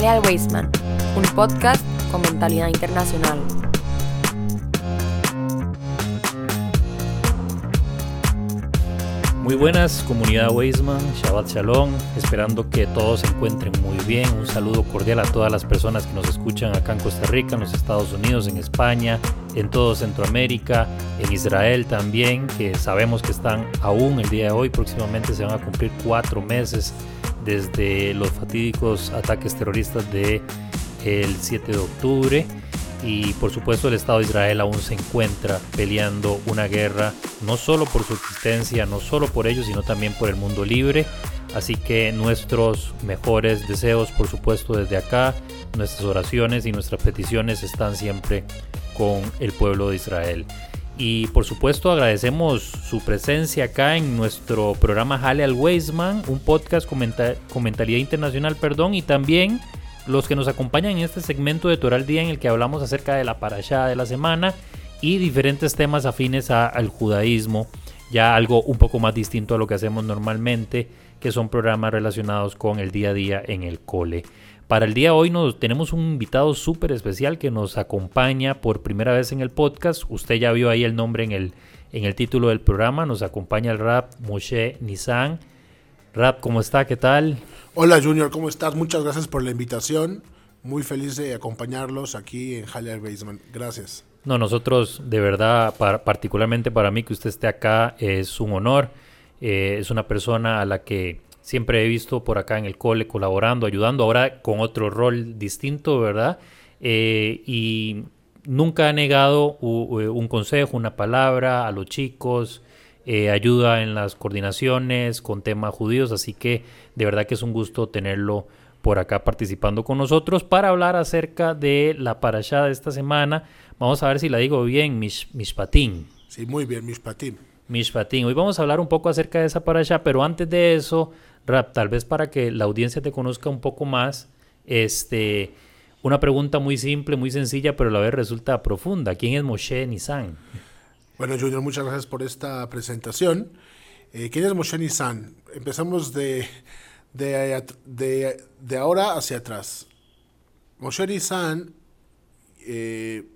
Jale al un podcast con mentalidad internacional. Muy buenas, comunidad Weisman, Shabbat Shalom, esperando que todos se encuentren muy bien. Un saludo cordial a todas las personas que nos escuchan acá en Costa Rica, en los Estados Unidos, en España, en todo Centroamérica, en Israel también, que sabemos que están aún el día de hoy, próximamente se van a cumplir cuatro meses desde los fatídicos ataques terroristas del el 7 de octubre y por supuesto el Estado de Israel aún se encuentra peleando una guerra no solo por su existencia, no solo por ellos, sino también por el mundo libre. Así que nuestros mejores deseos, por supuesto, desde acá, nuestras oraciones y nuestras peticiones están siempre con el pueblo de Israel. Y por supuesto agradecemos su presencia acá en nuestro programa Hale al Weisman, un podcast con mentalidad internacional, perdón, y también los que nos acompañan en este segmento de Toral Día en el que hablamos acerca de la parashá de la semana y diferentes temas afines al judaísmo, ya algo un poco más distinto a lo que hacemos normalmente, que son programas relacionados con el día a día en el cole. Para el día de hoy nos, tenemos un invitado súper especial que nos acompaña por primera vez en el podcast. Usted ya vio ahí el nombre en el, en el título del programa. Nos acompaña el rap Moshe Nissan. Rap, ¿cómo está? ¿Qué tal? Hola Junior, ¿cómo estás? Muchas gracias por la invitación. Muy feliz de acompañarlos aquí en Halle Basement. Gracias. No, nosotros de verdad, particularmente para mí que usted esté acá, es un honor. Eh, es una persona a la que siempre he visto por acá en el cole colaborando, ayudando, ahora con otro rol distinto, ¿verdad? Eh, y nunca ha negado un consejo, una palabra a los chicos, eh, ayuda en las coordinaciones con temas judíos, así que de verdad que es un gusto tenerlo por acá participando con nosotros para hablar acerca de la parashá de esta semana. Vamos a ver si la digo bien, Mish, Mishpatín. Sí, muy bien, Mishpatín. Mishpatín. Hoy vamos a hablar un poco acerca de esa parashá, pero antes de eso, Rap, tal vez para que la audiencia te conozca un poco más, este, una pregunta muy simple, muy sencilla, pero a la vez resulta profunda. ¿Quién es Moshe Nisan? Bueno, Junior, muchas gracias por esta presentación. Eh, ¿Quién es Moshe Nissan? Empezamos de, de, de, ahora hacia atrás. Moshe Nissan eh,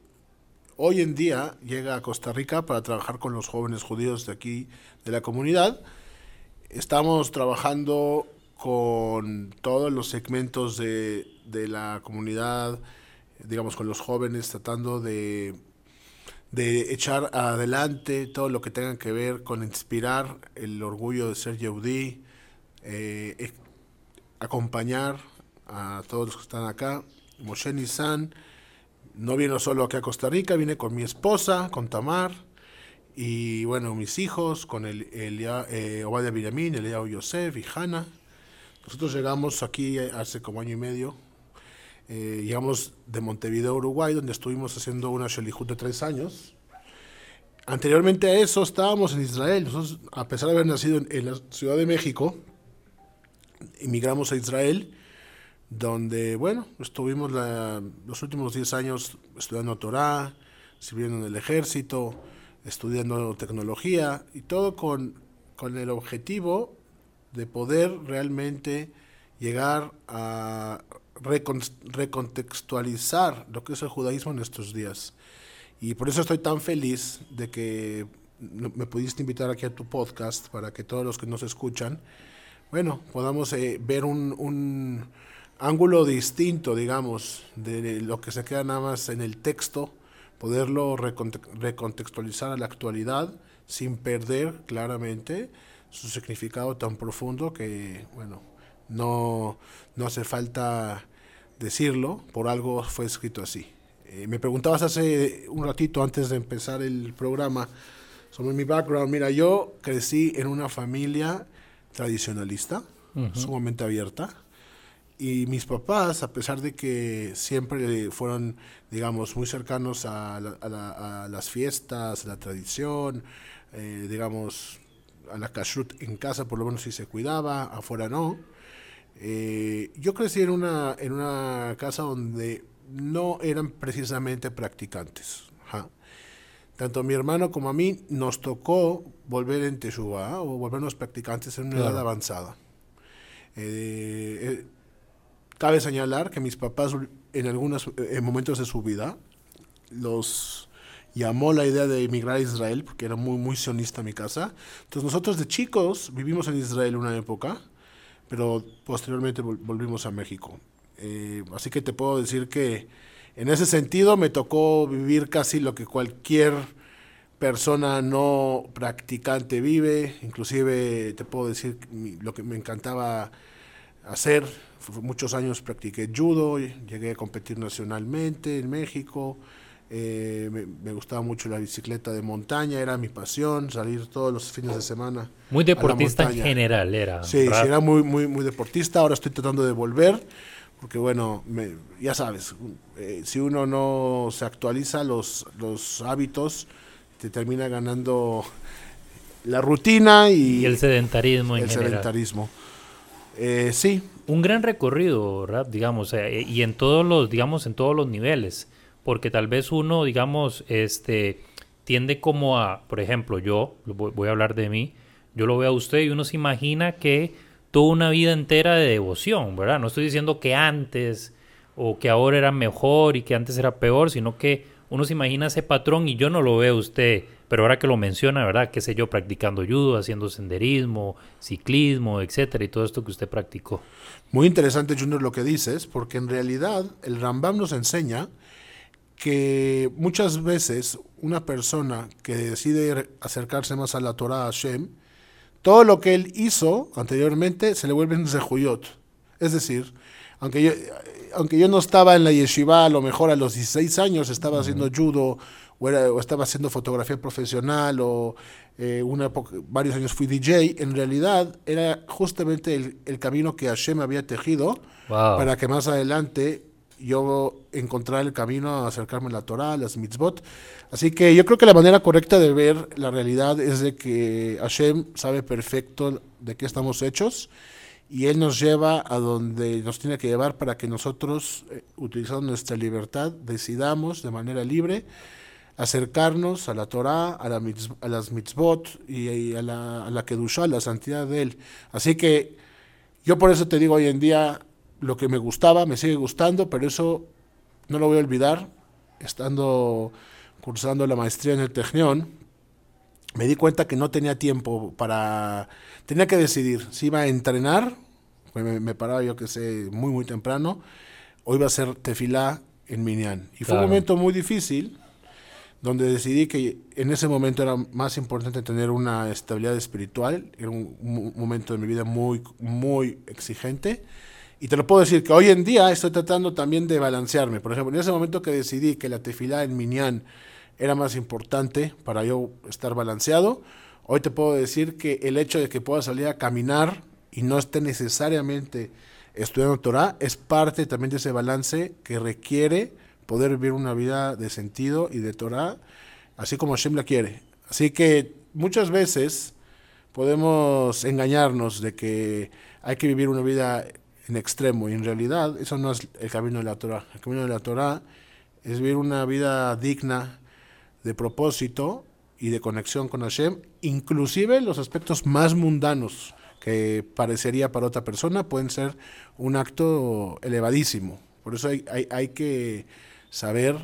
hoy en día llega a Costa Rica para trabajar con los jóvenes judíos de aquí, de la comunidad. Estamos trabajando con todos los segmentos de, de la comunidad, digamos, con los jóvenes, tratando de de echar adelante todo lo que tenga que ver con inspirar el orgullo de ser Yehudi, eh, acompañar a todos los que están acá. Moshe Nissan no vino solo aquí a Costa Rica, viene con mi esposa, con Tamar, y bueno, mis hijos, con el, el eh, Obadia Villamín, Eliao Yosef y Hanna. Nosotros llegamos aquí hace como año y medio eh, llegamos de Montevideo, Uruguay, donde estuvimos haciendo una Shelihut de tres años. Anteriormente a eso estábamos en Israel. Nosotros, a pesar de haber nacido en, la Ciudad de México, emigramos a Israel, donde, bueno, estuvimos los últimos 10 años estudiando Torah, sirviendo en el ejército, estudiando tecnología y todo con, con el objetivo de poder realmente llegar a recontextualizar lo que es el judaísmo en estos días. Y por eso estoy tan feliz de que me pudiste invitar aquí a tu podcast para que todos los que nos escuchan, bueno, podamos eh, ver un, un, ángulo distinto, digamos, de lo que se queda nada más en el texto, poderlo recontextualizar a la actualidad sin perder claramente su significado tan profundo que, bueno, no, no hace falta decirlo, por algo fue escrito así. Eh, me preguntabas hace un ratito antes de empezar el programa sobre mi background. Mira, yo crecí en una familia tradicionalista, sumamente abierta. Y mis papás, a pesar de que siempre fueron, digamos, muy cercanos a, las fiestas, a la tradición, eh, digamos, a la kashrut en casa por lo menos sí se cuidaba, afuera no, eh, yo crecí en una, en una casa donde no eran precisamente practicantes. Tanto mi hermano como a mí nos tocó volver en Teshuvah o volvernos practicantes en una edad avanzada. Eh, eh, cabe señalar que mis papás en algunos momentos de su vida los llamó la idea de emigrar a Israel, porque era muy, muy sionista mi casa. Entonces nosotros de chicos vivimos en Israel una época, pero posteriormente volvimos a México. Eh, así que te puedo decir que en ese sentido me tocó vivir casi lo que cualquier persona no practicante vive, inclusive te puedo decir lo que me encantaba hacer, muchos años practiqué judo, llegué a competir nacionalmente en México, eh, me, gustaba mucho la bicicleta de montaña, era mi pasión, salir todos los fines de semana. Muy deportista en general era. Sí, sí, era muy, muy, muy deportista, ahora estoy tratando de volver, porque bueno, ya sabes, eh, si uno no se actualiza los, los hábitos, te termina ganando la rutina y, el sedentarismo en el sedentarismo. Eh, sí. Un gran recorrido, ¿verdad? Digamos, y en todos los, digamos, en todos los niveles porque tal vez uno, digamos, este, tiende como a, por ejemplo, yo, voy a hablar de mí, yo lo veo a usted y uno se imagina que tuvo una vida entera de devoción, ¿verdad? No estoy diciendo que antes o que ahora era mejor y que antes era peor, sino que uno se imagina ese patrón y yo no lo veo a usted, pero ahora que lo menciona, ¿verdad? Qué sé yo, practicando judo, haciendo senderismo, ciclismo, etcétera, y todo esto que usted practicó. Muy interesante, Junior, lo que dices, porque en realidad el Rambam nos enseña que muchas veces una persona que decide acercarse más a la Torah Hashem, todo lo que él hizo anteriormente se le vuelve un zehuyot. Es decir, aunque yo, aunque yo no estaba en la yeshiva, a lo mejor a los 16 años estaba haciendo judo o, o, estaba haciendo fotografía profesional o eh, una varios años fui DJ, en realidad era justamente el, el camino que Hashem había tejido para que más adelante yo encontrar el camino a acercarme a la Torah, a las mitzvot. Así que yo creo que la manera correcta de ver la realidad es de que Hashem sabe perfecto de qué estamos hechos y Él nos lleva a donde nos tiene que llevar para que nosotros, eh, utilizando nuestra libertad, decidamos de manera libre acercarnos a la Torah, a, la a las mitzvot y, a la, a la Kedushah, la santidad de Él. Así que yo por eso te digo hoy en día, lo que me gustaba, me sigue gustando, pero eso no lo voy a olvidar. Estando cursando la maestría en el Tecnión, me di cuenta que no tenía tiempo para... Tenía que decidir si iba a entrenar, me, me paraba yo que sé muy muy temprano, o iba a hacer tefilá en Minyan. Y fue un momento muy difícil, donde decidí que en ese momento era más importante tener una estabilidad espiritual, era un, un momento de mi vida muy, muy exigente y te lo puedo decir que hoy en día estoy tratando también de balancearme. Por ejemplo, en ese momento que decidí que la tefilá en Minyan era más importante para yo estar balanceado, hoy te puedo decir que el hecho de que pueda salir a caminar y no esté necesariamente estudiando Torah es parte también de ese balance que requiere poder vivir una vida de sentido y de Torah, así como Hashem la quiere. Así que muchas veces podemos engañarnos de que hay que vivir una vida en extremo. Y en realidad eso no es el camino de la Torah. El camino de la Torah es vivir una vida digna de propósito y de conexión con Hashem, inclusive los aspectos más mundanos que parecería para otra persona pueden ser un acto elevadísimo. Por eso hay, hay, hay que saber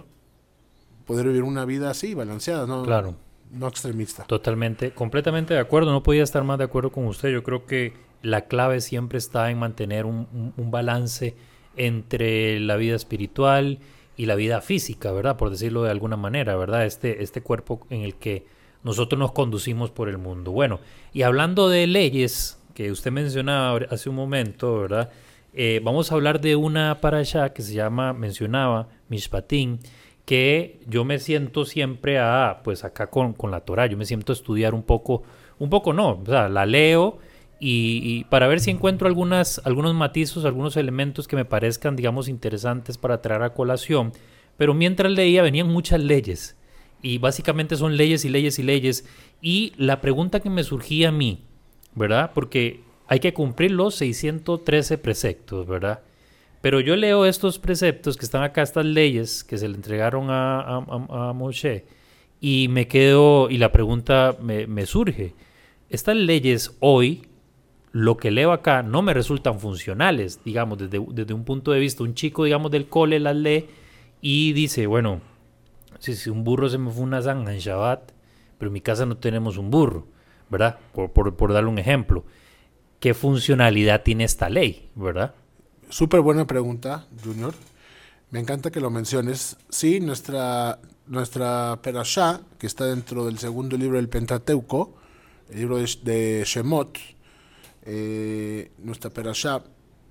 poder vivir una vida así, balanceada, ¿no? Claro. No extremista. Totalmente, completamente de acuerdo. No podía estar más de acuerdo con usted. Yo creo que la clave siempre está en mantener un, balance entre la vida espiritual y la vida física, ¿verdad? Por decirlo de alguna manera, ¿verdad? Este, este cuerpo en el que nosotros nos conducimos por el mundo. Bueno, y hablando de leyes que usted mencionaba hace un momento, ¿verdad? Eh, vamos a hablar de una para allá que se llama, mencionaba, Mishpatín, que yo me siento siempre a, pues acá con, con la Torah, yo me siento a estudiar un poco, un poco no, o sea, la leo y, para ver si encuentro algunas, algunos matizos, algunos elementos que me parezcan, digamos, interesantes para traer a colación. Pero mientras leía venían muchas leyes y básicamente son leyes y leyes y leyes. Y la pregunta que me surgía a mí, ¿verdad? Porque hay que cumplir los 613 preceptos, ¿verdad? Pero yo leo estos preceptos que están acá, estas leyes que se le entregaron a, a, Moshe, y me quedo, y la pregunta me surge, estas leyes hoy lo que leo acá no me resultan funcionales, digamos, desde, desde un punto de vista, un chico, digamos, del cole las lee y dice, bueno, si, si un burro se me fue una zanja en Shabbat, pero en mi casa no tenemos un burro, ¿verdad? Por, por, por darle un ejemplo. ¿Qué funcionalidad tiene esta ley, verdad? Súper buena pregunta, Junior. Me encanta que lo menciones. Sí, nuestra, nuestra Perashá, que está dentro del segundo libro del Pentateuco, el libro de, de Shemot, eh, nuestra Perashá,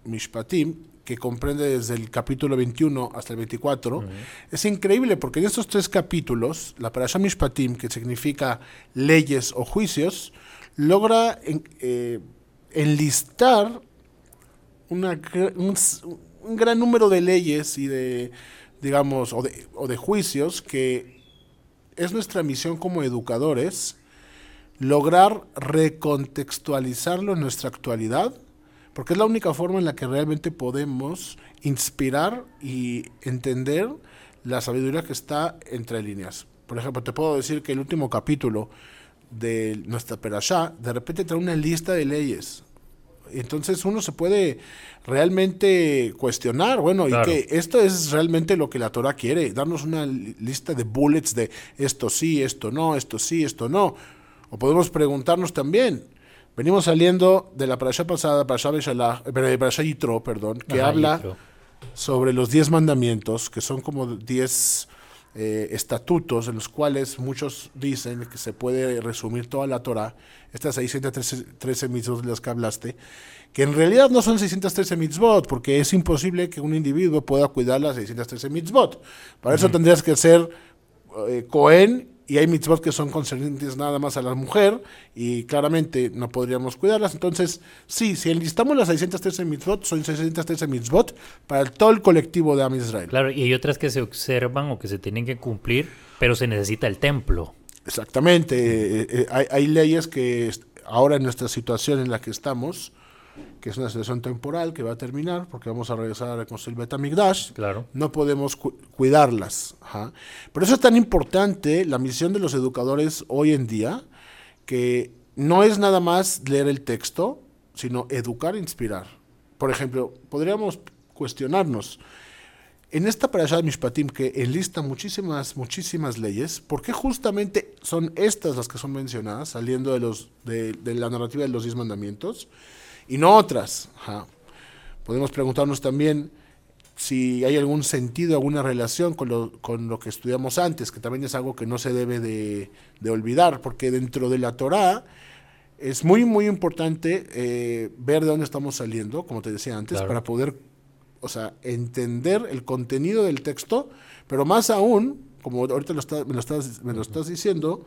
Mishpatim, que comprende desde el capítulo 21 hasta el 24, es increíble porque en estos tres capítulos, la Perashá Mishpatim, que significa leyes o juicios, logra en- eh, enlistar una, un, un gran número de leyes y de, digamos, o de, o de juicios que es nuestra misión como educadores lograr recontextualizarlo en nuestra actualidad, porque es la única forma en la que realmente podemos inspirar y entender la sabiduría que está entre líneas. Por ejemplo, te puedo decir que el último capítulo de nuestra Perashá, de repente trae una lista de leyes. Entonces uno se puede realmente cuestionar, bueno, Claro. y que esto es realmente lo que la Torah quiere, darnos una li- lista de bullets de esto sí, esto no, esto sí, esto no. O podemos preguntarnos también, venimos saliendo de la parasha pasada, parasha Beshalach, eh, parasha Yitro, perdón, que Ajá, habla Yitro. sobre los diez mandamientos, que son como diez eh, estatutos en los cuales muchos dicen que se puede resumir toda la Torah, estas 613 13 mitzvot de las que hablaste, que en realidad no son 613 mitzvot, porque es imposible que un individuo pueda cuidar las 613 mitzvot. Para eso tendrías que ser eh, Cohen y hay mitzvot que son concernientes nada más a la mujer y claramente no podríamos cuidarlas. Entonces, sí, si enlistamos las 613 mitzvot, son 613 mitzvot para todo el colectivo de Am Israel. Claro, y hay otras que se observan o que se tienen que cumplir, pero se necesita el templo. Exactamente. eh, eh, hay, hay leyes que ahora en nuestra situación en la que estamos, que es una situación temporal que va a terminar porque vamos a regresar a reconstruir Betamigdash, Claro. no podemos cu- cuidarlas. ajá. Por eso es tan importante la misión de los educadores hoy en día, que no es nada más leer el texto, sino educar e inspirar. Por ejemplo, podríamos cuestionarnos, en esta parasha de Mishpatim que enlista muchísimas, muchísimas leyes, ¿por qué justamente son estas las que son mencionadas, saliendo de, los, de, de la narrativa de los diez mandamientos, y no otras? Ajá. Podemos preguntarnos también si hay algún sentido, alguna relación con lo, con lo que estudiamos antes, que también es algo que no se debe de, de olvidar, porque dentro de la Torah es muy, muy importante eh, ver de dónde estamos saliendo, como te decía antes, Claro. para poder, o sea, entender el contenido del texto, pero más aún, como ahorita lo está- me, lo estás, me lo estás diciendo,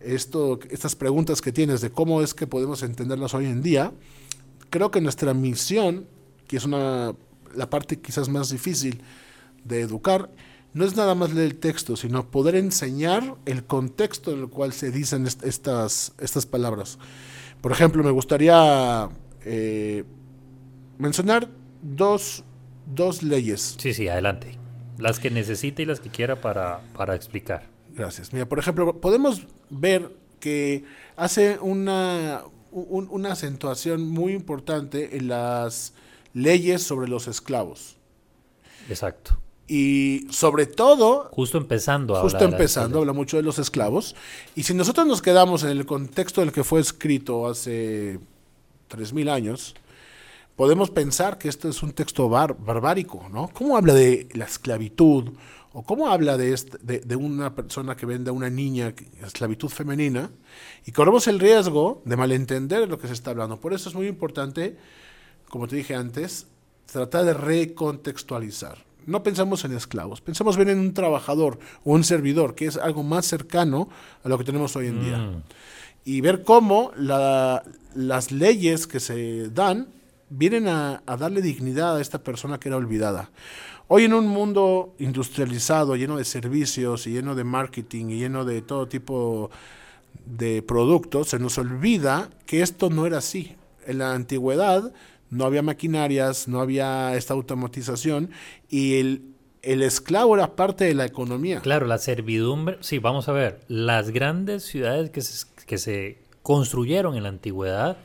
esto, estas preguntas que tienes de cómo es que podemos entenderlas hoy en día, creo que nuestra misión, que es una, la parte quizás más difícil de educar, no es nada más leer el texto, sino poder enseñar el contexto en el cual se dicen est- estas, estas palabras. Por ejemplo, me gustaría eh, mencionar dos, dos leyes. Sí, sí, adelante. Las que necesite y las que quiera para, para explicar. Gracias. Mira, por ejemplo, podemos ver que hace una, un- una acentuación muy importante en las leyes sobre los esclavos. Exacto. Y sobre todo, Justo empezando a justo empezando, habla mucho de los esclavos. Y si nosotros nos quedamos en el contexto en el que fue escrito hace 3.000 años, podemos pensar que esto es un texto bar- barbárico, ¿no? ¿Cómo habla de la esclavitud? ¿O cómo habla de, este- de, de una persona que vende a una niña esclavitud femenina? Y corremos el riesgo de malentender lo que se está hablando. Por eso es muy importante, como te dije antes, tratar de recontextualizar. No pensamos en esclavos, pensamos bien en un trabajador o un servidor, que es algo más cercano a lo que tenemos hoy en día Mm, y ver cómo la- las leyes que se dan vienen a, darle dignidad a esta persona que era olvidada. Hoy en un mundo industrializado, lleno de servicios y lleno de marketing y lleno de todo tipo de productos, se nos olvida que esto no era así. En la antigüedad no había maquinarias, no había esta automatización y el, el esclavo era parte de la economía. Claro, la servidumbre. Sí, vamos a ver. Las grandes ciudades que se, que se construyeron en la antigüedad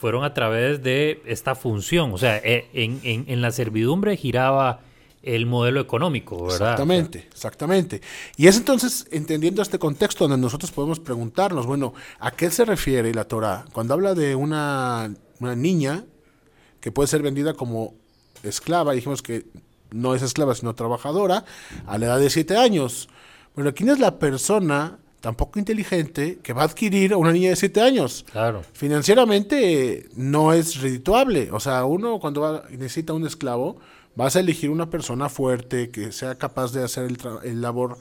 fueron a través de esta función. O sea, eh, en, en, en la servidumbre giraba el modelo económico, ¿verdad? Exactamente, exactamente. Y es entonces entendiendo este contexto donde nosotros podemos preguntarnos, bueno, ¿a qué se refiere la Torah? Cuando habla de una, una niña que puede ser vendida como esclava, dijimos que no es esclava, sino trabajadora, a la edad de siete años. Bueno, ¿quién es la persona tan poco inteligente que va a adquirir a una niña de siete años? Claro. Financieramente no es redituable. O sea, uno cuando va, necesita un esclavo, vas a elegir una persona fuerte que sea capaz de hacer el, el labor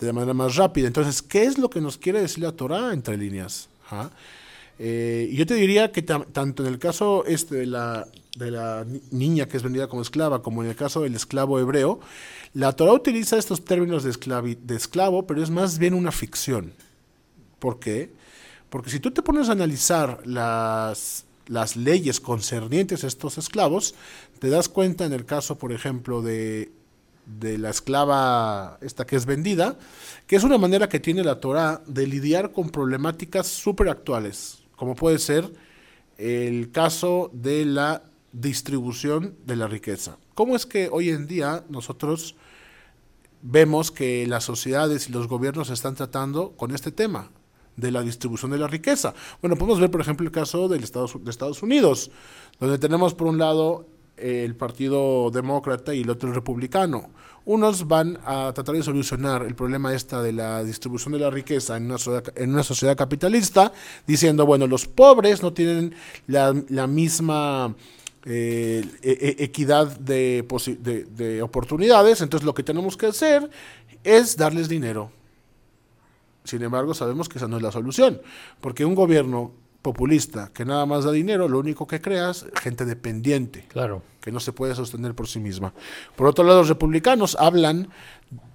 de manera más rápida. Entonces, ¿qué es lo que nos quiere decir la Torah entre líneas? ¿Ah? Eh, yo te diría que tanto en el caso este de la, de la niña que es vendida como esclava, como en el caso del esclavo hebreo, la Torah utiliza estos términos de, esclavo, pero es más bien una ficción. ¿Por qué? Porque si tú te pones a analizar las, las leyes concernientes a estos esclavos, te das cuenta en el caso, por ejemplo, de, de la esclava esta que es vendida, que es una manera que tiene la Torah de lidiar con problemáticas súper actuales como puede ser el caso de la distribución de la riqueza. ¿Cómo es que hoy en día nosotros vemos que las sociedades y los gobiernos están tratando con este tema de la distribución de la riqueza? Bueno, podemos ver, por ejemplo, el caso del Estados, de Estados Unidos, donde tenemos por un lado el Partido Demócrata y el otro el Republicano. Unos van a tratar de solucionar el problema esta de la distribución de la riqueza en una, en una sociedad capitalista, diciendo, bueno, los pobres no tienen la, la misma eh, e, e equidad de, de, de oportunidades, entonces lo que tenemos que hacer es darles dinero. Sin embargo, sabemos que esa no es la solución, porque un gobierno populista que nada más da dinero, lo único que crea es gente dependiente. Claro. Que no se puede sostener por sí misma. Por otro lado, los republicanos hablan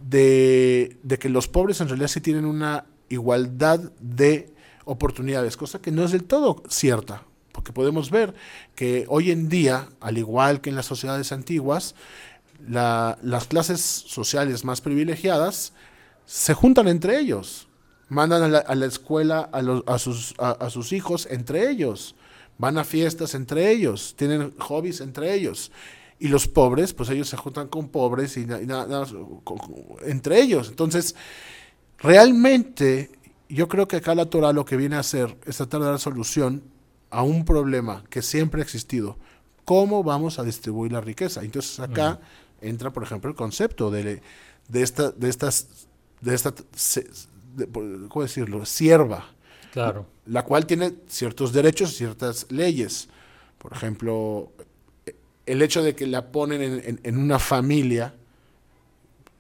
de, de que los pobres en realidad sí tienen una igualdad de oportunidades, cosa que no es del todo cierta, porque podemos ver que hoy en día, al igual que en las sociedades antiguas, la, las clases sociales más privilegiadas se juntan entre ellos mandan a la, a la escuela a, los, a, sus, a, a, sus hijos entre ellos, van a fiestas entre ellos, tienen hobbies entre ellos. Y los pobres, pues ellos se juntan con pobres y, nada, nada con, entre ellos. Entonces, realmente, yo creo que acá la Torah lo que viene a hacer es tratar de dar solución a un problema que siempre ha existido. ¿Cómo vamos a distribuir la riqueza? Entonces acá uh -huh. entra, por ejemplo, el concepto de, de, esta, de estas de esta ¿cómo decirlo?, sierva. Claro. La cual tiene ciertos derechos, ciertas leyes. Por ejemplo, el hecho de que la ponen en, en, en una familia,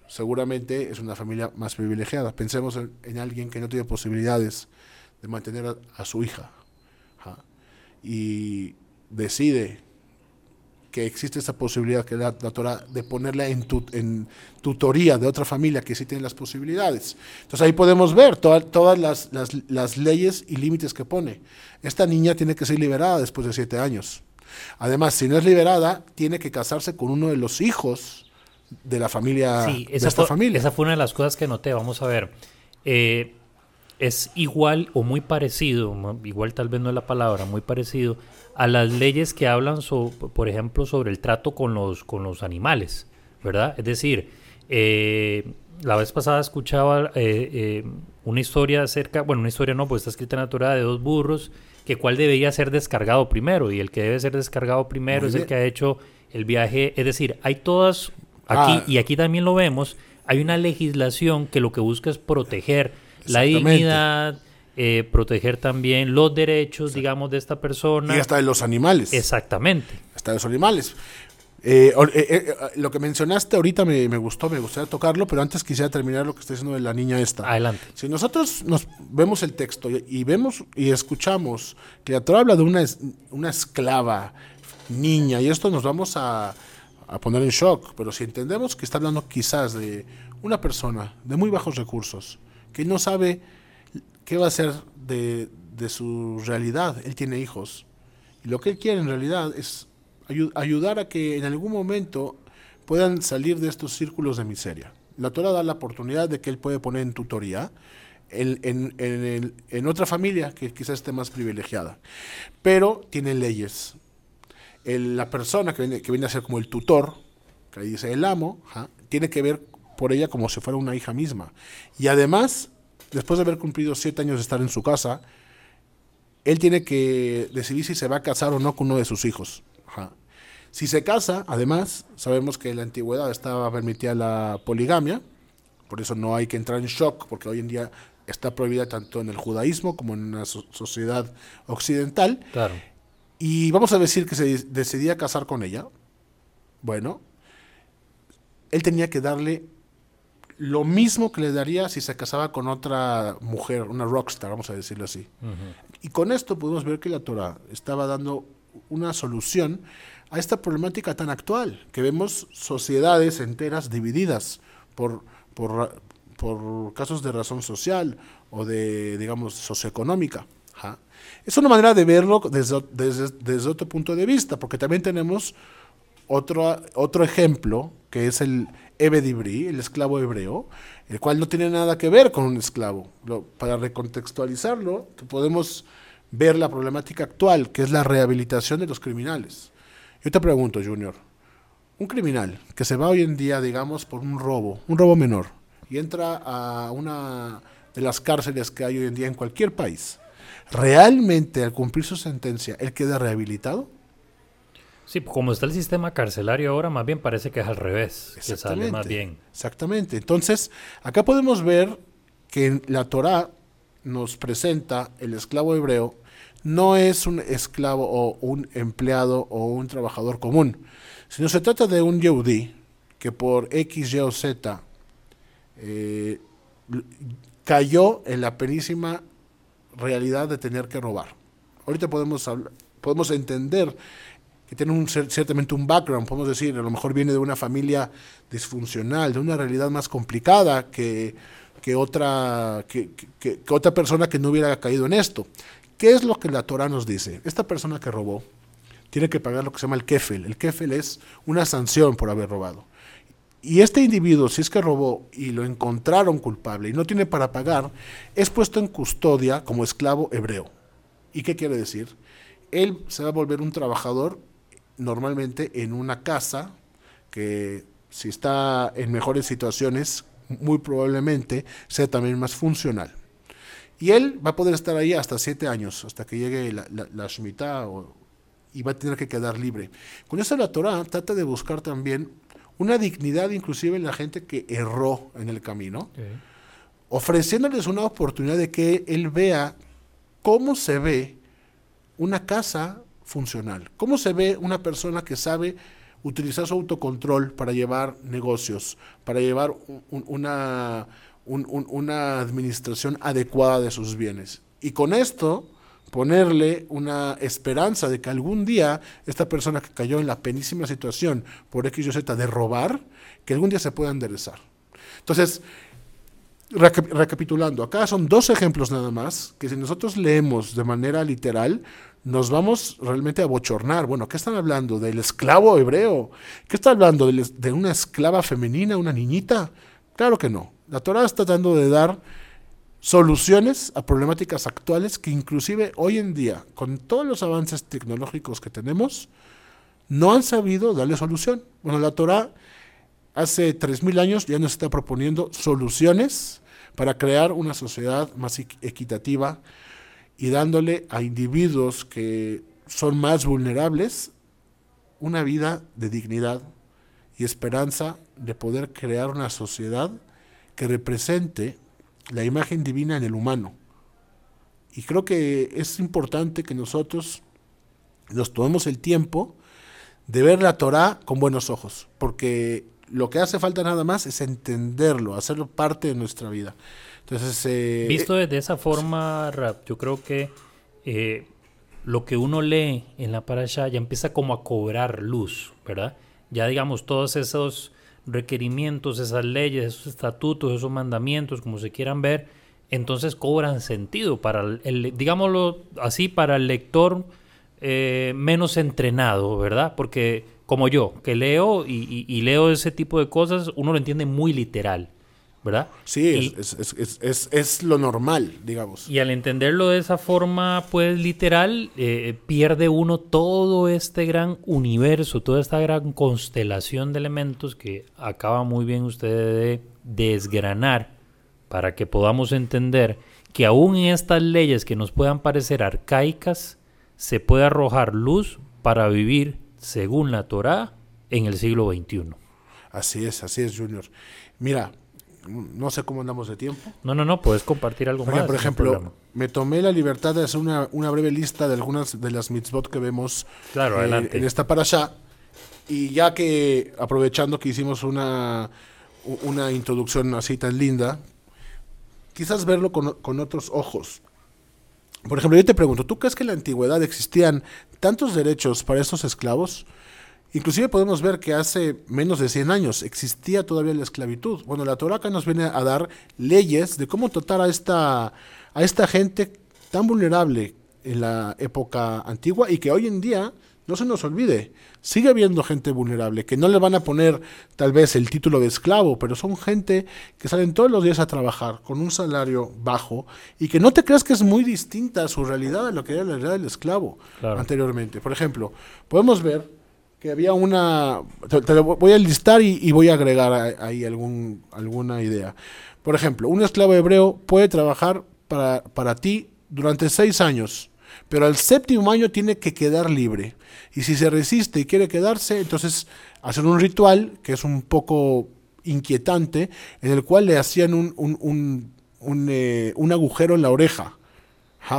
seguramente es una familia más privilegiada. Pensemos en, en alguien que no tiene posibilidades de mantener a, a su hija. ¿ja? Y decide que existe esa posibilidad que la, la Torah de ponerla en, tu, en, tutoría de otra familia que sí tiene las posibilidades. Entonces ahí podemos ver toda, todas las, las, las, leyes y límites que pone. Esta niña tiene que ser liberada después de siete años. Además, si no es liberada, tiene que casarse con uno de los hijos de la familia. Sí, esa, de esta fue, familia. esa fue una de las cosas que noté. Vamos a ver. Eh, es igual o muy parecido, igual tal vez no es la palabra, muy parecido a las leyes que hablan, so, por ejemplo, sobre el trato con los, con los animales, ¿verdad? Es decir, eh, la vez pasada escuchaba eh, eh, una historia acerca, bueno, una historia no, pues está escrita en la Torah de dos burros, que cuál debería ser descargado primero, y el que debe ser descargado primero muy es bien. el que ha hecho el viaje, es decir, hay todas, aquí, ah. y aquí también lo vemos, hay una legislación que lo que busca es proteger la dignidad, eh, proteger también los derechos, digamos, de esta persona. Y hasta de los animales. Exactamente. Hasta de los animales. Eh, eh, lo que mencionaste ahorita me, me, gustó, me gustaría tocarlo, pero antes quisiera terminar lo que está diciendo de la niña esta. Adelante. Si nosotros nos vemos el texto y, y vemos y escuchamos que la Torah habla de una, una esclava, niña, y esto nos vamos a, a poner en shock, pero si entendemos que está hablando quizás de una persona de muy bajos recursos, que no sabe qué va a hacer de, de, su realidad. Él tiene hijos. Y lo que él quiere en realidad es ayu ayudar a que en algún momento puedan salir de estos círculos de miseria. La Torah da la oportunidad de que él puede poner en tutoría en, otra familia que quizás esté más privilegiada. Pero tiene leyes. la persona que viene, que viene a ser como el tutor, que ahí dice el amo, tiene que ver por ella como si fuera una hija misma. Y además, después de haber cumplido siete años de estar en su casa, él tiene que decidir si se va a casar o no con uno de sus hijos. Si se casa, además, sabemos que en la antigüedad estaba permitida la poligamia, por eso no hay que entrar en shock, porque hoy en día está prohibida tanto en el judaísmo como en la sociedad occidental. Claro. Y vamos a decir que se decidía casar con ella. Bueno, él tenía que darle lo mismo que le daría si se casaba con otra mujer, una rockstar, vamos a decirlo así. Y con esto podemos ver que la Torah estaba dando una solución a esta problemática tan actual, que vemos sociedades enteras divididas por, por, por casos de razón social o de, digamos, socioeconómica. Es una manera de verlo desde, desde, desde, otro punto de vista, porque también tenemos otro, otro ejemplo, que es el Ebedibri, el esclavo hebreo, el cual no tiene nada que ver con un esclavo. para recontextualizarlo, podemos ver la problemática actual, que es la rehabilitación de los criminales. Yo te pregunto, Junior, un criminal que se va hoy en día, digamos, por un robo, un robo menor, y entra a una de las cárceles que hay hoy en día en cualquier país, ¿realmente al cumplir su sentencia él queda rehabilitado? Sí, como está el sistema carcelario ahora, más bien parece que es al revés, que sale más bien. Exactamente. Entonces, acá podemos ver que la Torá nos presenta el esclavo hebreo no es un esclavo o un empleado o un trabajador común, sino se trata de un Yehudi que por X, Y o Z eh, cayó en la penísima realidad de tener que robar. Ahorita podemos, podemos entender que tiene un, ciertamente un background, podemos decir, a lo mejor viene de una familia disfuncional, de una realidad más complicada que, que otra, que, que, otra persona que no hubiera caído en esto. ¿Qué es lo que la Torah nos dice? Esta persona que robó tiene que pagar lo que se llama el kefel. El kefel es una sanción por haber robado. Y este individuo, si es que robó y lo encontraron culpable y no tiene para pagar, es puesto en custodia como esclavo hebreo. ¿Y qué quiere decir? Él se va a volver un trabajador normalmente en una casa que si está en mejores situaciones, muy probablemente sea también más funcional. Y él va a poder estar ahí hasta siete años, hasta que llegue la, la, Shemitah y va a tener que quedar libre. Con eso la Torah trata de buscar también una dignidad inclusive en la gente que erró en el camino, ofreciéndoles una oportunidad de que él vea cómo se ve una casa funcional, cómo se ve una persona que sabe utilizar su autocontrol para llevar negocios, para llevar una, una administración adecuada de sus bienes. Y con esto ponerle una esperanza de que algún día esta persona que cayó en la penísima situación por X y Z de robar, que algún día se pueda enderezar. Entonces, recapitulando, acá son dos ejemplos nada más, que si nosotros leemos de manera literal, nos vamos realmente a bochornar. Bueno, ¿qué están hablando? ¿Del esclavo hebreo? ¿Qué está hablando? ¿De una esclava femenina, una niñita? Claro que no. La Torah está tratando de dar soluciones a problemáticas actuales que inclusive hoy en día, con todos los avances tecnológicos que tenemos, no han sabido darle solución. Bueno, la Torah hace 3.000 años ya nos está proponiendo soluciones para crear una sociedad más equitativa y dándole a individuos que son más vulnerables una vida de dignidad y esperanza de poder crear una sociedad que represente la imagen divina en el humano. Y creo que es importante que nosotros nos tomemos el tiempo de ver la Torah con buenos ojos, porque lo que hace falta nada más es entenderlo, hacerlo parte de nuestra vida. Entonces, eh, visto desde esa forma, Rap, yo creo que eh, lo que uno lee en la parasha ya empieza como a cobrar luz, ¿verdad? Ya digamos todos esos requerimientos, esas leyes, esos estatutos, esos mandamientos, como se quieran ver, entonces cobran sentido para el, digámoslo así, para el lector eh, menos entrenado, ¿verdad? Porque como yo, que leo y, leo ese tipo de cosas, uno lo entiende muy literal, ¿verdad? Sí, Y- es, es, es, es, lo normal, digamos. Y al entenderlo de esa forma, pues literal, eh, pierde uno todo este gran universo, toda esta gran constelación de elementos que acaba muy bien usted de desgranar para que podamos entender que aún en estas leyes que nos puedan parecer arcaicas, se puede arrojar luz para vivir según la Torá en el siglo XXI. Así es, así es, Junior. Mira, no sé cómo andamos de tiempo. No, no, no, puedes compartir algo Oiga, más. por ejemplo, me tomé la libertad de hacer una, una breve lista de algunas de las mitzvot que vemos Claro, eh, adelante. en esta parasha. Y ya que, aprovechando que hicimos una, una introducción así tan linda, quizás verlo con, con otros ojos. Por ejemplo, yo te pregunto, ¿tú crees que en la antigüedad existían tantos derechos para estos esclavos? Inclusive podemos ver que hace menos de 100 años existía todavía la esclavitud. Bueno, la Torah acá nos viene a dar leyes de cómo tratar a esta, a esta gente tan vulnerable en la época antigua y que hoy en día, no se nos olvide, sigue habiendo gente vulnerable, que no le van a poner tal vez el título de esclavo, pero son gente que salen todos los días a trabajar con un salario bajo y que no te creas que es muy distinta a su realidad a lo que era la realidad del esclavo Claro. anteriormente. Por ejemplo, podemos ver que había una... Te, lo voy a listar y, voy a agregar ahí algún, alguna idea. Por ejemplo, un esclavo hebreo puede trabajar para, para ti durante seis años, pero al séptimo año tiene que quedar libre. Y si se resiste y quiere quedarse, entonces hacer un ritual que es un poco inquietante, en el cual le hacían un, un, un, un, eh, agujero en la oreja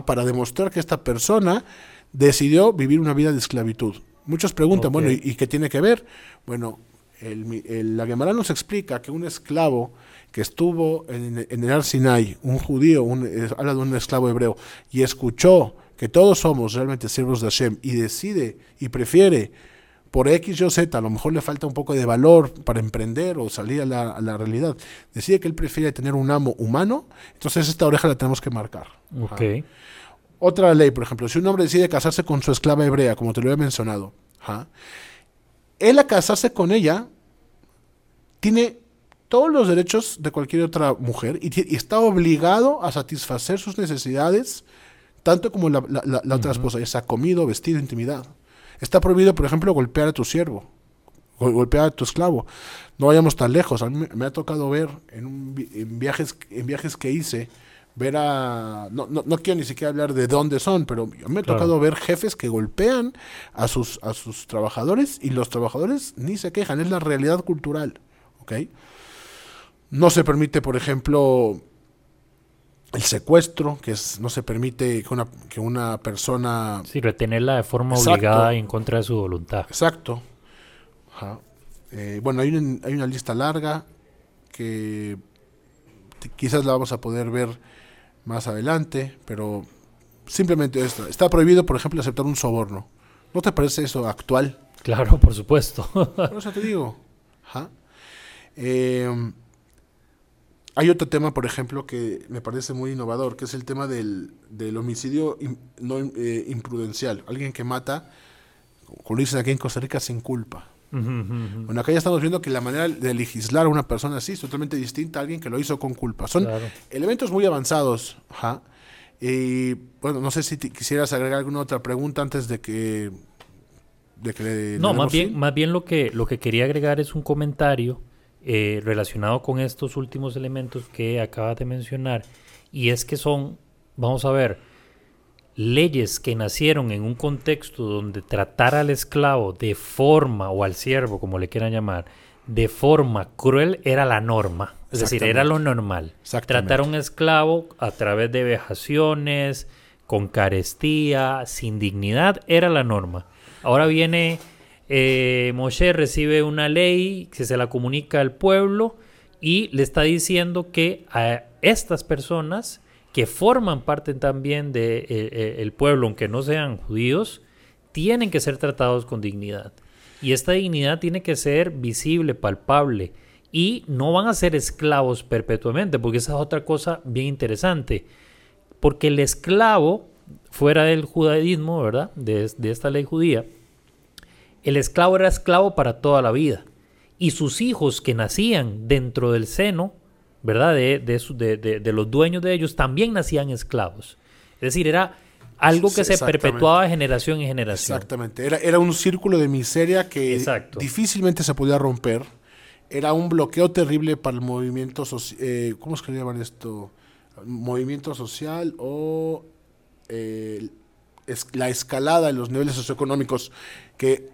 para demostrar que esta persona decidió vivir una vida de esclavitud. Muchos preguntan, bueno, ¿y, y qué tiene que ver? Bueno, el, el- la Gemara nos explica que un esclavo que estuvo en, en el Ar Sinai, un judío, un, habla de un esclavo hebreo, y escuchó que todos somos realmente siervos de Hashem y decide y prefiere por X o Z, a lo mejor le falta un poco de valor para emprender o salir a la, a la realidad, decide que él prefiere tener un amo humano, entonces esta oreja la tenemos que marcar. Ok. Otra ley, por ejemplo, si un hombre decide casarse con su esclava hebrea, como te lo he mencionado, él a casarse con ella tiene todos los derechos de cualquier otra mujer y, está obligado a satisfacer sus necesidades tanto como la, la- la- la otra esposa, ya sea comido, vestido, intimidad. Está prohibido, por ejemplo, golpear a tu siervo, gol- golpear a tu esclavo. No vayamos tan lejos. A mí me, me ha tocado ver en, un en viajes, en viajes que hice, ver a... No, no, no quiero ni siquiera hablar de dónde son, pero me ha Claro. tocado ver jefes que golpean a sus, a sus trabajadores y los trabajadores ni se quejan, es la realidad cultural. ¿ok? No se permite, por ejemplo, el secuestro, que es, no se permite que una, que una persona... Sí, retenerla de forma Exacto. obligada y en contra de su voluntad. Exacto. Ajá. Eh, bueno, hay, un- hay una lista larga que quizás la vamos a poder ver más adelante, pero simplemente esto. Está prohibido, por ejemplo, aceptar un soborno. ¿No te parece eso actual? Claro, por supuesto. Por eso te digo. Eh, hay otro tema, por ejemplo, que me parece muy innovador, que es el tema del, del homicidio no, eh, imprudencial. Alguien que mata, como dicen aquí en Costa Rica, sin culpa. Bueno, acá ya estamos viendo que la manera de legislar a una persona así es totalmente distinta a alguien que lo hizo con culpa. Son Claro. elementos muy avanzados. Ajá. Y bueno, no sé si te- quisieras agregar alguna otra pregunta antes de que... De que le- No, le más bien, fin. más bien lo que, lo que quería agregar es un comentario eh, relacionado con estos últimos elementos que acabas de mencionar. Y es que son, vamos a ver, leyes que nacieron en un contexto donde tratar al esclavo de forma, o al siervo, como le quieran llamar, de forma cruel era la norma. Es decir, era lo normal. Tratar a un esclavo a través de vejaciones, con carestía, sin dignidad, era la norma. Ahora viene eh, Moshe, recibe una ley que se la comunica al pueblo y le está diciendo que a estas personas que forman parte también del de, eh, eh, el pueblo, aunque no sean judíos, tienen que ser tratados con dignidad. Y esta dignidad tiene que ser visible, palpable. Y no van a ser esclavos perpetuamente, porque esa es otra cosa bien interesante. Porque el esclavo, fuera del judaísmo, ¿verdad? De, de esta ley judía, el esclavo era esclavo para toda la vida. Y sus hijos que nacían dentro del seno ¿verdad? De, de, de- de- de los dueños de ellos también nacían esclavos. Es decir, era algo que se perpetuaba de generación en generación. Exactamente. Era, era un círculo de miseria que Exacto. difícilmente se podía romper. Era un bloqueo terrible para el movimiento social. ¿Cómo es que le llaman esto? Movimiento social o eh, es- la escalada en los niveles socioeconómicos que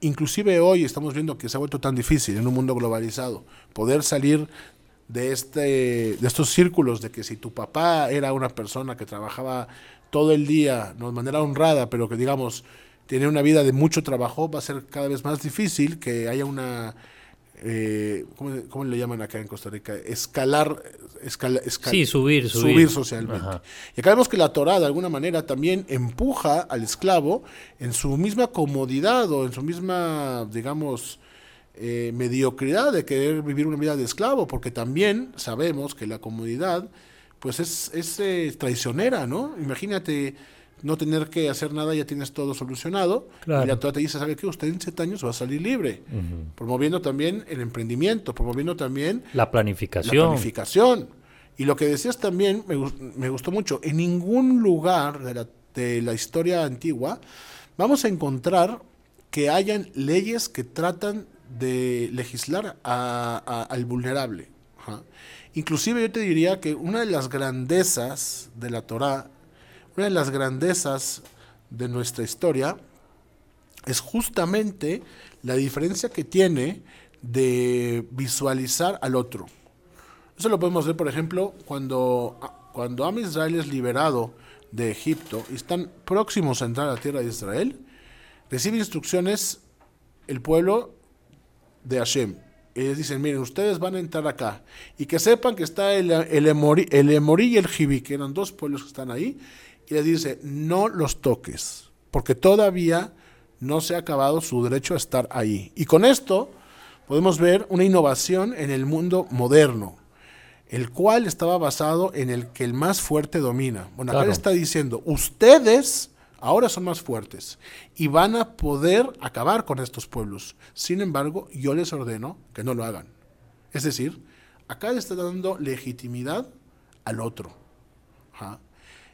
inclusive hoy estamos viendo que se ha vuelto tan difícil en un mundo globalizado poder salir de este de estos círculos de que si tu papá era una persona que trabajaba todo el día de manera honrada pero que digamos tiene una vida de mucho trabajo va a ser cada vez más difícil que haya una eh, ¿cómo, cómo le llaman acá en Costa Rica? Escalar, escala- escal- Sí, subir, subir. subir socialmente. Ajá. Y acá vemos que la Torah de alguna manera también empuja al esclavo en su misma comodidad o en su misma, digamos, eh, mediocridad de querer vivir una vida de esclavo, porque también sabemos que la comodidad pues es, es eh, traicionera, ¿no? Imagínate no tener que hacer nada, ya tienes todo solucionado. Claro. Y la Torah te dice, ¿sabe qué? Usted en siete años va a salir libre. Promoviendo también el emprendimiento, promoviendo también La la planificación. planificación. Y lo que decías también me, me gustó mucho. En ningún lugar de la, de la historia antigua vamos a encontrar que hayan leyes que tratan de legislar al vulnerable. Inclusive yo te diría que una de las grandezas de la Torá, una de las grandezas de nuestra historia, es justamente la diferencia que tiene de visualizar al otro. Eso lo podemos ver, por ejemplo, cuando, cuando Am Israel es liberado de Egipto y están próximos a entrar a la tierra de Israel, recibe instrucciones el pueblo de Hashem. Ellos dicen, miren, ustedes van a entrar acá. Y que sepan que está el, el, Emorí, el Emorí y el Jibí, que eran dos pueblos que están ahí. Y les dice, no los toques, porque todavía no se ha acabado su derecho a estar ahí. Y con esto podemos ver una innovación en el mundo moderno, el cual estaba basado en el que el más fuerte domina. Bueno, acá Claro. le está diciendo, ustedes ahora son más fuertes y van a poder acabar con estos pueblos. Sin embargo, yo les ordeno que no lo hagan. Es decir, acá le está dando legitimidad al otro. Ajá.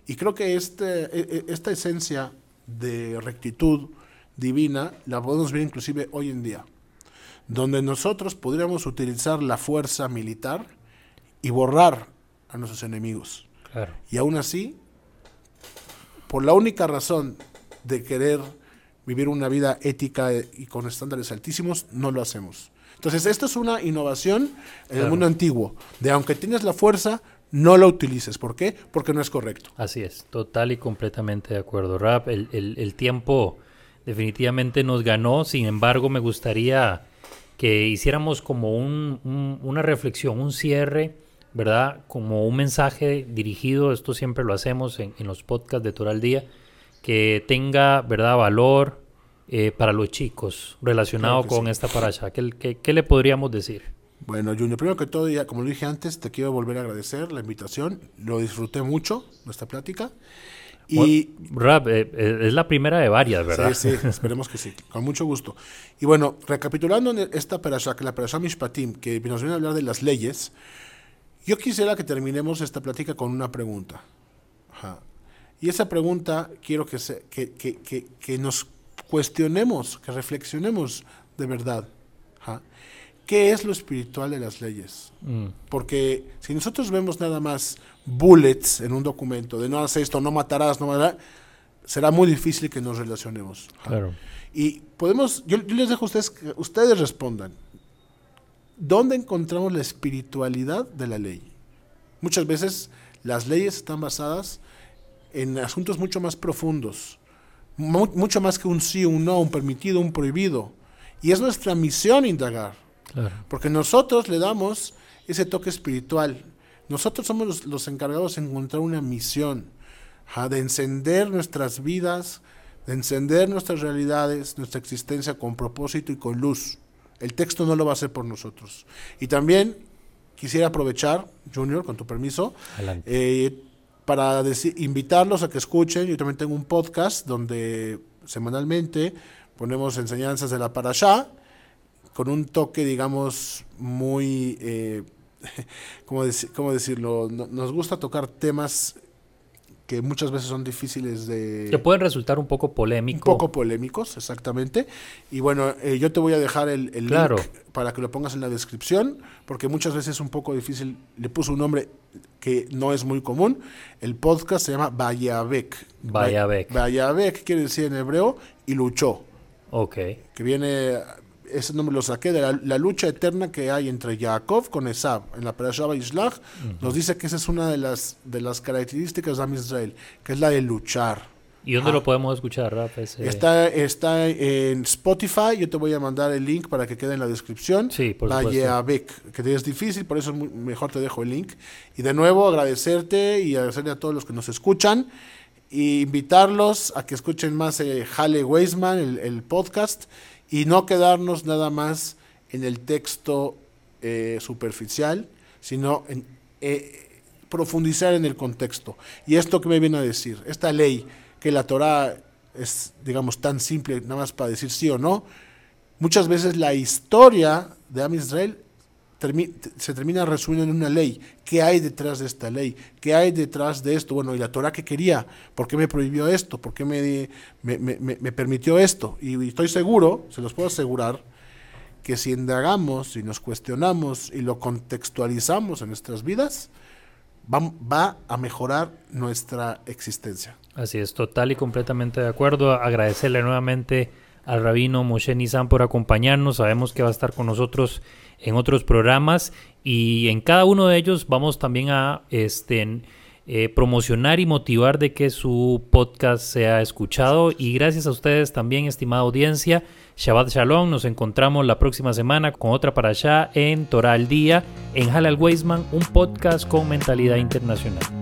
Y creo que este, e- e- esta esencia de rectitud divina la podemos ver inclusive hoy en día, donde nosotros podríamos utilizar la fuerza militar y borrar a nuestros enemigos. Claro. Y aún así, por la única razón de querer vivir una vida ética y con estándares altísimos, no lo hacemos. Entonces, esto es una innovación en el Claro. mundo antiguo, de aunque tienes la fuerza, no la utilices. ¿Por qué? Porque no es correcto. Así es, total y completamente de acuerdo. Rap, el, el- el tiempo definitivamente nos ganó, sin embargo me gustaría que hiciéramos como un- un- una reflexión, un cierre, ¿verdad? Como un mensaje dirigido, esto siempre lo hacemos en, en los podcasts de Toral Día, que tenga, ¿verdad?, valor eh, para los chicos relacionado Claro con sí. esta paracha. ¿Qué, qué, qué le podríamos decir? Bueno, Junior, primero que todo, ya, como lo dije antes, te quiero volver a agradecer la invitación. Lo disfruté mucho, nuestra plática. Y Rap, eh, eh, es la primera de varias, ¿verdad? Sí, sí, esperemos que sí, con mucho gusto. Y bueno, recapitulando en esta perasha, que la perasha Mishpatim, que nos viene a hablar de las leyes, yo quisiera que terminemos esta plática con una pregunta. Ajá. Y esa pregunta quiero que, se, que, que, que, que nos cuestionemos, que reflexionemos de verdad. Ajá. ¿Qué es lo espiritual de las leyes? Mm, Porque si nosotros vemos nada más bullets en un documento de no hacer esto, no matarás, no matarás, será muy difícil que nos relacionemos. Claro. Y podemos, yo, yo les dejo a ustedes que ustedes respondan. ¿Dónde encontramos la espiritualidad de la ley? Muchas veces las leyes están basadas en asuntos mucho más profundos, mu- mucho más que un sí, un no, un permitido, un prohibido. Y es nuestra misión indagar. Claro. Porque nosotros le damos ese toque espiritual. Nosotros somos los, los encargados de encontrar una misión, ajá, de encender nuestras vidas, de encender nuestras realidades, nuestra existencia con propósito y con luz. El texto no lo va a hacer por nosotros. Y también quisiera aprovechar, Junior, con tu permiso, eh, para invitarlos a que escuchen. Yo también tengo un podcast donde semanalmente ponemos enseñanzas de la Parashá con un toque, digamos, muy eh, ¿cómo, cómo decirlo? Nos gusta tocar temas que muchas veces son difíciles de... Que pueden resultar un poco polémicos. Un poco polémicos, exactamente. Y bueno, eh, yo te voy a dejar el, link para que lo pongas en la descripción, porque muchas veces es un poco difícil. Le puso un nombre que no es muy común. El podcast se llama Bayabek. Bayabek. Bayabek quiere decir en hebreo y luchó. Ok. Que viene ese nombre lo saqué de la, lucha eterna que hay entre Jacob con Esab. En la Parashah Ishlach nos dice que esa es una de las, de las características de Am Israel, que es la de luchar. ¿Y dónde lo podemos escuchar, Rafa? Está, está en Spotify, yo te voy a mandar el link para que quede en la descripción. Sí, por supuesto. que es difícil, por eso mejor te dejo el link. Y de nuevo agradecerte y agradecerle a todos los que nos escuchan y invitarlos a que escuchen más eh, Hale Weisman, el, el podcast y no quedarnos nada más en el texto eh, superficial, sino en eh, profundizar en el contexto. Y esto que me viene a decir, esta ley, que la Torah es, digamos, tan simple, nada más para decir sí o no, muchas veces la historia de Am Israel se termina resumiendo en una ley. ¿Qué hay detrás de esta ley? ¿Qué hay detrás de esto? Bueno, ¿y la Torah qué quería? ¿Por qué me prohibió esto? ¿Por qué me, me, permitió esto? Y, estoy seguro, se los puedo asegurar, que si indagamos y nos cuestionamos y lo contextualizamos en nuestras vidas, va, va a mejorar nuestra existencia. Así es, total y completamente de acuerdo. Agradecerle nuevamente al rabino Moshe Nizam por acompañarnos. Sabemos que va a estar con nosotros en otros programas y en cada uno de ellos vamos también a este, eh, promocionar y motivar de que su podcast sea escuchado. Y gracias a ustedes también, estimada audiencia. Shabbat Shalom, nos encontramos la próxima semana con otra para allá en Torah al Día, en Halal Weisman, un podcast con mentalidad internacional.